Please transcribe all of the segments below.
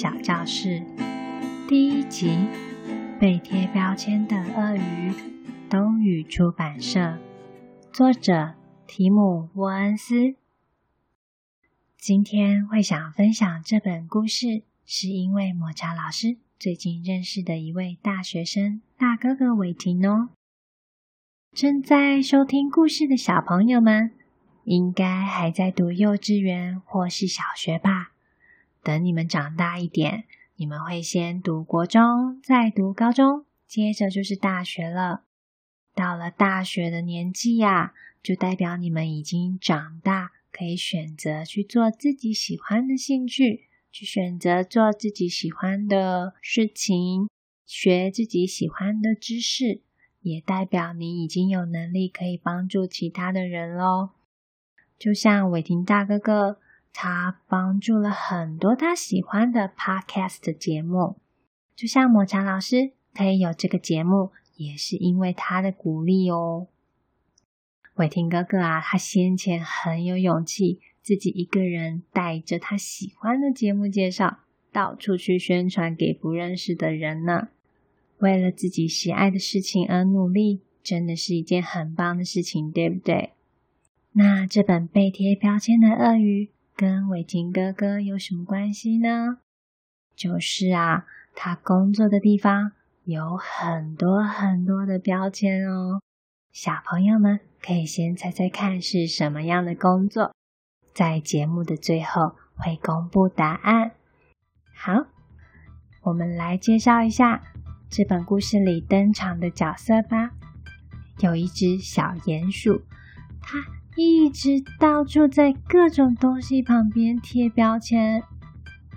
小教室第一集：被贴标签的鳄鱼。东雨出版社，作者提姆·沃恩斯。今天会想分享这本故事，是因为抹茶老师最近认识的一位大学生大哥哥伟霆哦。正在收听故事的小朋友们，应该还在读幼稚园或是小学吧？等你们长大一点，你们会先读国中，再读高中，接着就是大学了。到了大学的年纪呀，就代表你们已经长大，可以选择去做自己喜欢的兴趣，去选择做自己喜欢的事情，学自己喜欢的知识，也代表你已经有能力可以帮助其他的人喽。就像伟霆大哥哥。他帮助了很多他喜欢的 podcast 节目，就像抹茶老师可以有这个节目，也是因为他的鼓励哦。伟霆哥哥啊，他先前很有勇气，自己一个人带着他喜欢的节目介绍，到处去宣传给不认识的人呢。为了自己喜爱的事情而努力，真的是一件很棒的事情，对不对？那这本被贴标签的鳄鱼。跟伟霆哥哥有什么关系呢？就是啊，他工作的地方有很多很多的标签哦。小朋友们可以先猜猜看是什么样的工作，在节目的最后会公布答案。好，我们来介绍一下这本故事里登场的角色吧。有一只小鼹鼠，它。一直到处在各种东西旁边贴标签。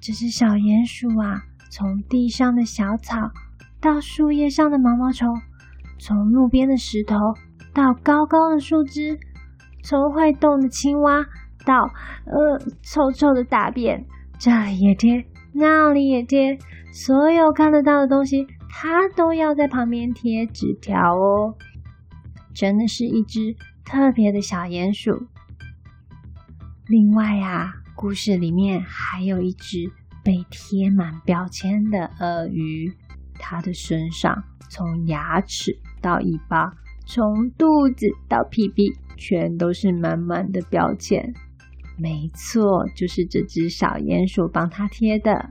这只小鼹鼠啊，从地上的小草到树叶上的毛毛虫，从路边的石头到高高的树枝，从会动的青蛙到呃臭臭的大便，这里也贴，那里也贴，所有看得到的东西，它都要在旁边贴纸条哦。真的是一只。特别的小鼹鼠。另外啊，故事里面还有一只被贴满标签的鳄鱼，它的身上从牙齿到尾巴，从肚子到屁屁，全都是满满的标签。没错，就是这只小鼹鼠帮它贴的。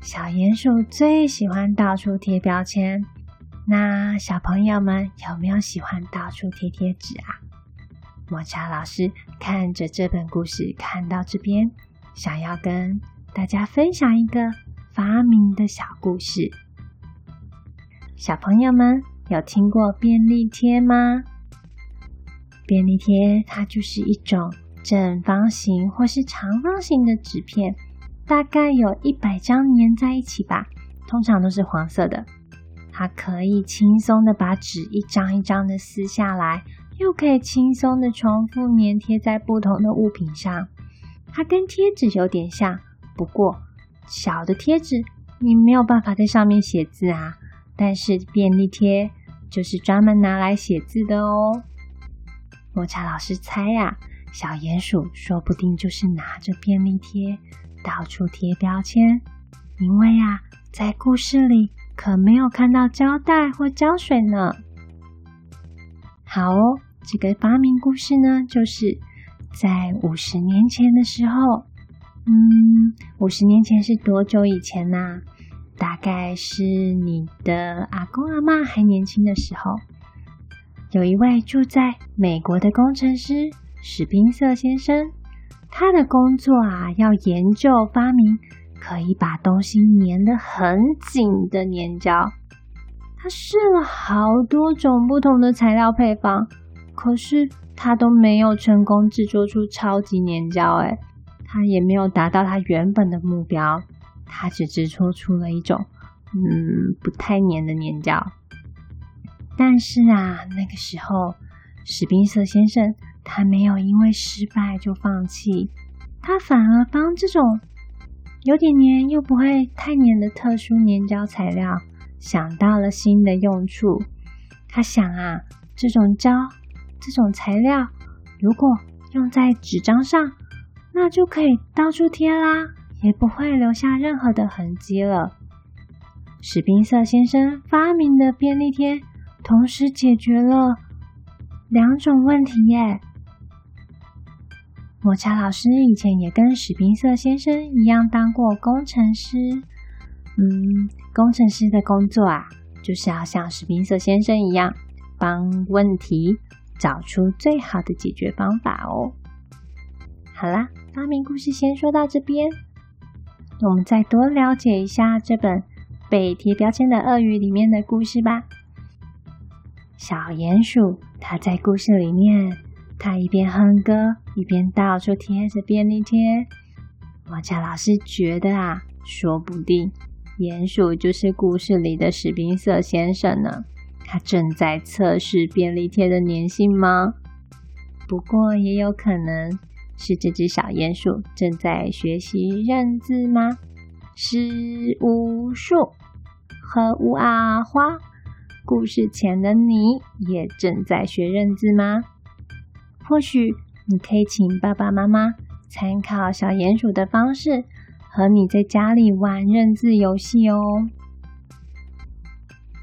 小鼹鼠最喜欢到处贴标签。那小朋友们有没有喜欢到处贴贴纸啊？抹茶老师看着这本故事看到这边，想要跟大家分享一个发明的小故事。小朋友们有听过便利贴吗？便利贴它就是一种正方形或是长方形的纸片，大概有一百张粘在一起吧，通常都是黄色的。它可以轻松的把纸一张一张的撕下来，又可以轻松的重复粘贴在不同的物品上。它跟贴纸有点像，不过小的贴纸你没有办法在上面写字啊。但是便利贴就是专门拿来写字的哦。抹茶老师猜呀，小鼹鼠说不定就是拿着便利贴到处贴标签，因为啊，在故事里。可没有看到胶带或胶水呢。好哦，这个发明故事呢，就是在五十年前的时候。嗯，五十年前是多久以前呢？大概是你的阿公阿嬷还年轻的时候。有一位住在美国的工程师史宾瑟先生，他的工作啊，要研究发明。可以把东西粘得很紧的粘胶，他试了好多种不同的材料配方，可是他都没有成功制作出超级粘胶。哎，他也没有达到他原本的目标，他只制作出了一种嗯不太粘的粘胶。但是啊，那个时候史宾瑟先生他没有因为失败就放弃，他反而帮这种。有点黏又不会太黏的特殊粘胶材料，想到了新的用处。他想啊，这种胶、这种材料，如果用在纸张上，那就可以到处贴啦，也不会留下任何的痕迹了。史宾瑟先生发明的便利贴，同时解决了两种问题耶。抹茶老师以前也跟史宾瑟先生一样当过工程师，嗯，工程师的工作啊，就是要像史宾瑟先生一样，帮问题找出最好的解决方法哦。好啦，发明故事先说到这边，我们再多了解一下这本被贴标签的鳄鱼里面的故事吧。小鼹鼠，它在故事里面，它一边哼歌，一边到处贴着便利贴。抹茶老师觉得啊，说不定鼹鼠就是故事里的史宾瑟先生呢。他正在测试便利贴的粘性吗？不过也有可能是这只小鼹鼠正在学习认字吗？十五数和五啊花，故事前的你也正在学认字吗？或许你可以请爸爸妈妈参考小鼹鼠的方式，和你在家里玩认字游戏哦。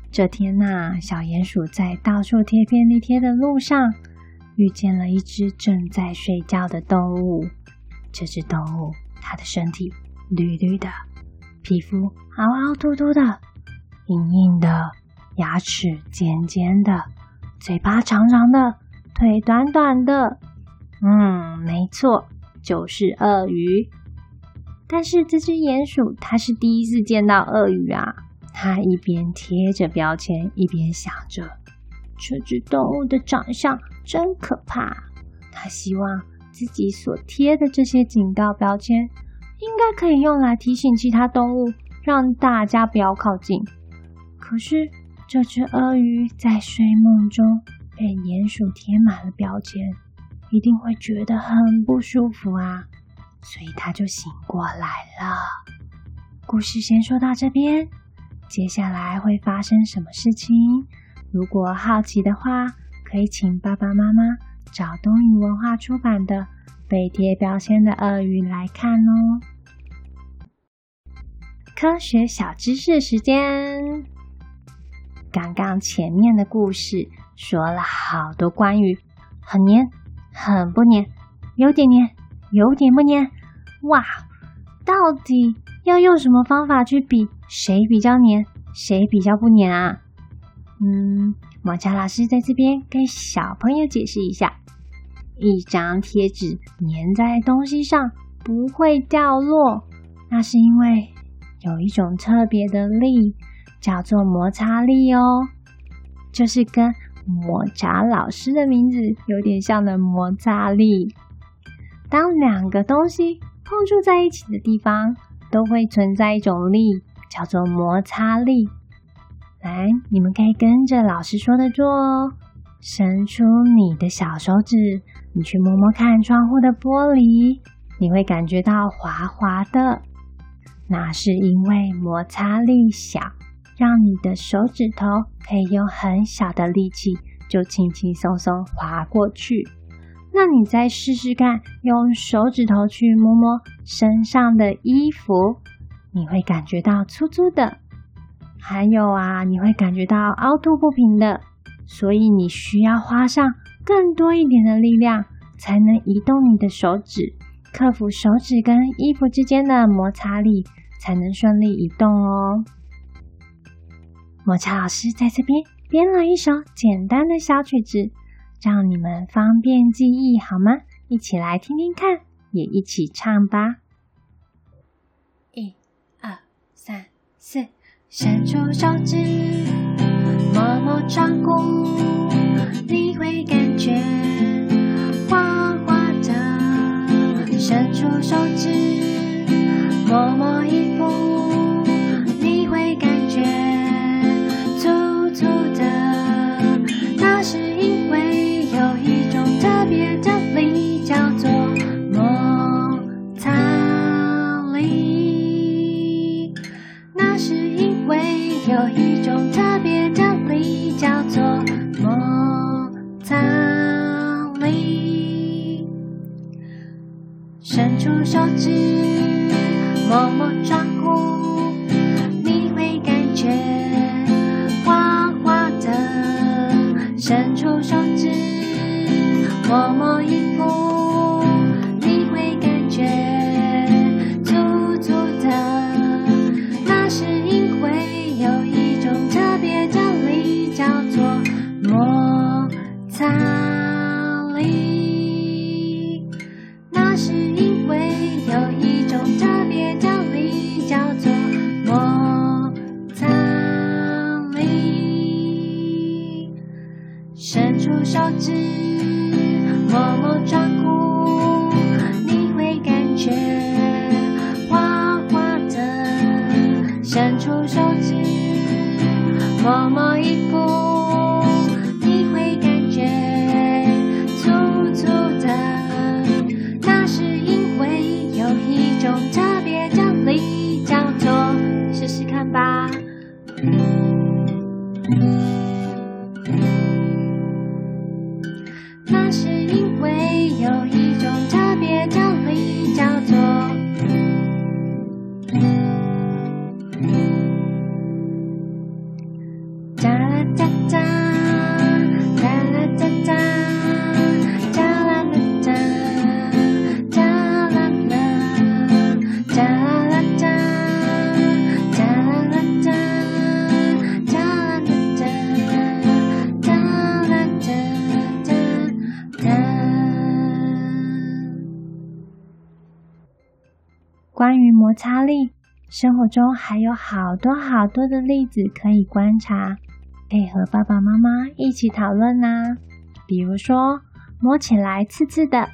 这天呐、小鼹鼠在到处贴便利贴的路上，遇见了一只正在睡觉的动物。这只动物，它的身体绿绿的。皮肤凹凹凸凸的，硬硬的，牙齿尖尖的，嘴巴长长的，腿短短的。嗯，没错，就是鳄鱼。但是这只鼹鼠，它是第一次见到鳄鱼啊。它一边贴着标签，一边想着：这只动物的长相真可怕。它希望自己所贴的这些警告标签。应该可以用来提醒其他动物，让大家不要靠近。可是这只鳄鱼在睡梦中被鼹鼠贴满了标签，一定会觉得很不舒服啊！所以他就醒过来了。故事先说到这边，接下来会发生什么事情？如果好奇的话，可以请爸爸妈妈找东雨文化出版的《被贴标签的鳄鱼》来看哦。科学小知识时间。刚刚前面的故事说了好多关于很黏、很不黏、有点黏、有点不黏。哇，到底要用什么方法去比谁比较黏、谁比较不黏啊？嗯，抹茶老师在这边跟小朋友解释一下：一张贴纸粘在东西上不会掉落，那是因为。有一种特别的力，叫做摩擦力哦，就是跟抹茶老师的名字有点像的摩擦力。当两个东西碰触在一起的地方，都会存在一种力，叫做摩擦力。来，你们可以跟着老师说的做哦。伸出你的小手指，你去摸摸看窗户的玻璃，你会感觉到滑滑的。那是因为摩擦力小，让你的手指头可以用很小的力气就轻轻松松滑过去。那你再试试看，用手指头去摸摸身上的衣服，你会感觉到粗粗的，还有啊，你会感觉到凹凸不平的。所以你需要花上更多一点的力量，才能移动你的手指。克服手指跟衣服之间的摩擦力，才能顺利移动哦。抹茶老师在这边编了一首简单的小曲子，让你们方便记忆，好吗？一起来听听看，也一起唱吧。一、二、三、四，伸出手指，摸摸窗户，你会感觉。伸出手指，摸摸指，妈妈一步摩擦力，生活中还有好多好多的例子可以观察，可以和爸爸妈妈一起讨论呢。比如说，摸起来刺刺的，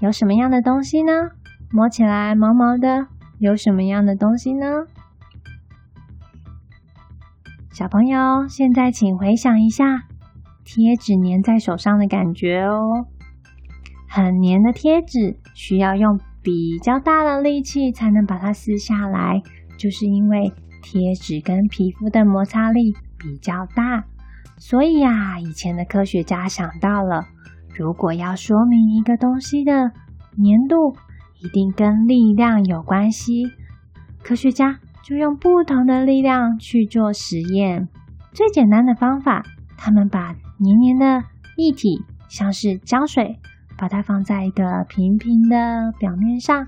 有什么样的东西呢？摸起来毛毛的，有什么样的东西呢？小朋友，现在请回想一下贴纸粘在手上的感觉哦。很粘的贴纸需要用比较大的力气才能把它撕下来，就是因为贴纸跟皮肤的摩擦力比较大。所以呀，以前的科学家想到了，如果要说明一个东西的粘度，一定跟力量有关系。科学家就用不同的力量去做实验。最简单的方法，他们把黏黏的液体，像是胶水。把它放在一个平平的表面上，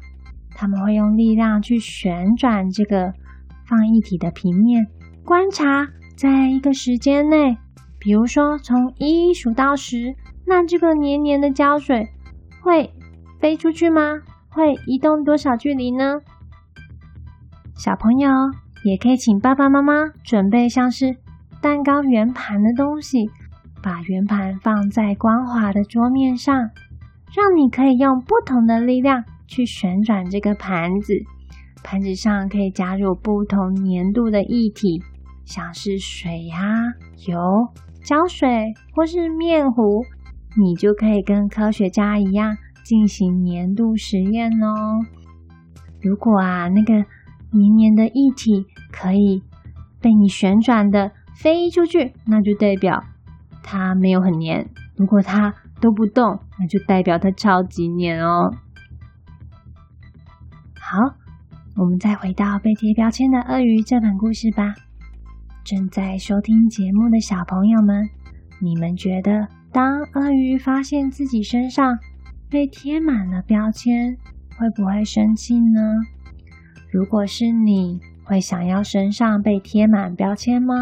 他们会用力量去旋转这个放一体的平面，观察在一个时间内，比如说从一数到十，那这个黏黏的胶水会飞出去吗？会移动多少距离呢？小朋友也可以请爸爸妈妈准备像是蛋糕圆盘的东西，把圆盘放在光滑的桌面上。让你可以用不同的力量去旋转这个盘子，盘子上可以加入不同粘度的液体，像是水呀、油、胶水或是面糊，你就可以跟科学家一样进行粘度实验哦。如果啊，那个黏黏的液体可以被你旋转的飞出去，那就代表它没有很黏。如果它都不动，那就代表它超级黏哦。好，我们再回到被贴标签的鳄鱼这本故事吧。正在收听节目的小朋友们，你们觉得当鳄鱼发现自己身上被贴满了标签，会不会生气呢？如果是你，会想要身上被贴满标签吗？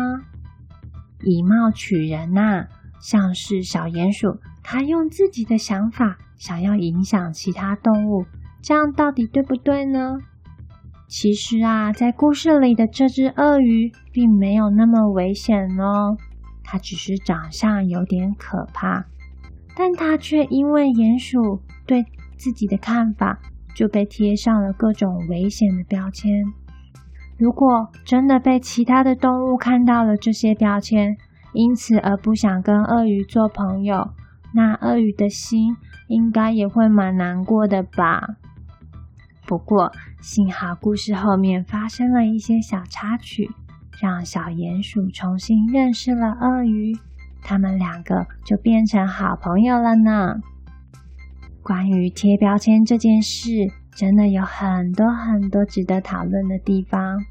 以貌取人呐、啊，像是小鼹鼠。他用自己的想法想要影响其他动物，这样到底对不对呢？其实啊，在故事里的这只鳄鱼并没有那么危险哦，它只是长相有点可怕，但它却因为鼹鼠对自己的看法，就被贴上了各种危险的标签。如果真的被其他的动物看到了这些标签，因此而不想跟鳄鱼做朋友。那鳄鱼的心应该也会蛮难过的吧？不过幸好故事后面发生了一些小插曲，让小鼹鼠重新认识了鳄鱼，他们两个就变成好朋友了呢。关于贴标签这件事，真的有很多很多值得讨论的地方。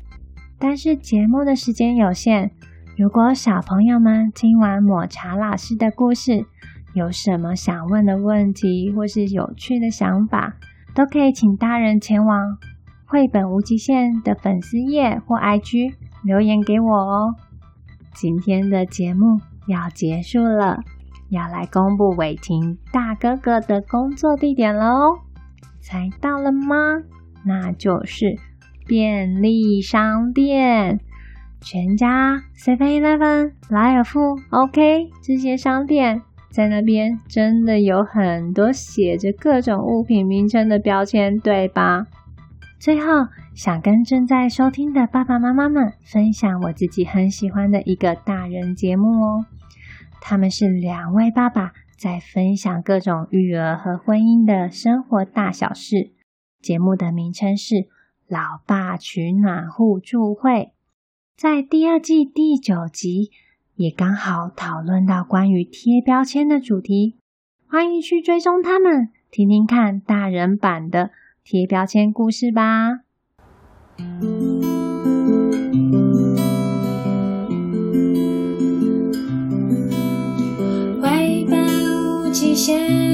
但是节目的时间有限，如果小朋友们听完抹茶老师的故事，有什么想问的问题，或是有趣的想法，都可以请大人前往绘本无极限的粉丝页或 IG 留言给我哦。今天的节目要结束了，要来公布伟霆大哥哥的工作地点喽。猜到了吗？那就是。便利商店，全家、Seven Eleven、莱尔富、OK，这些商店在那边真的有很多写着各种物品名称的标签，对吧？最后，想跟正在收听的爸爸妈妈们分享我自己很喜欢的一个大人节目哦。他们是两位爸爸在分享各种育儿和婚姻的生活大小事。节目的名称是。老爸取暖互助会在第二季第九集也刚好讨论到关于贴标签的主题，欢迎去追踪他们，听听看大人版的贴标签故事吧。怀抱无极限。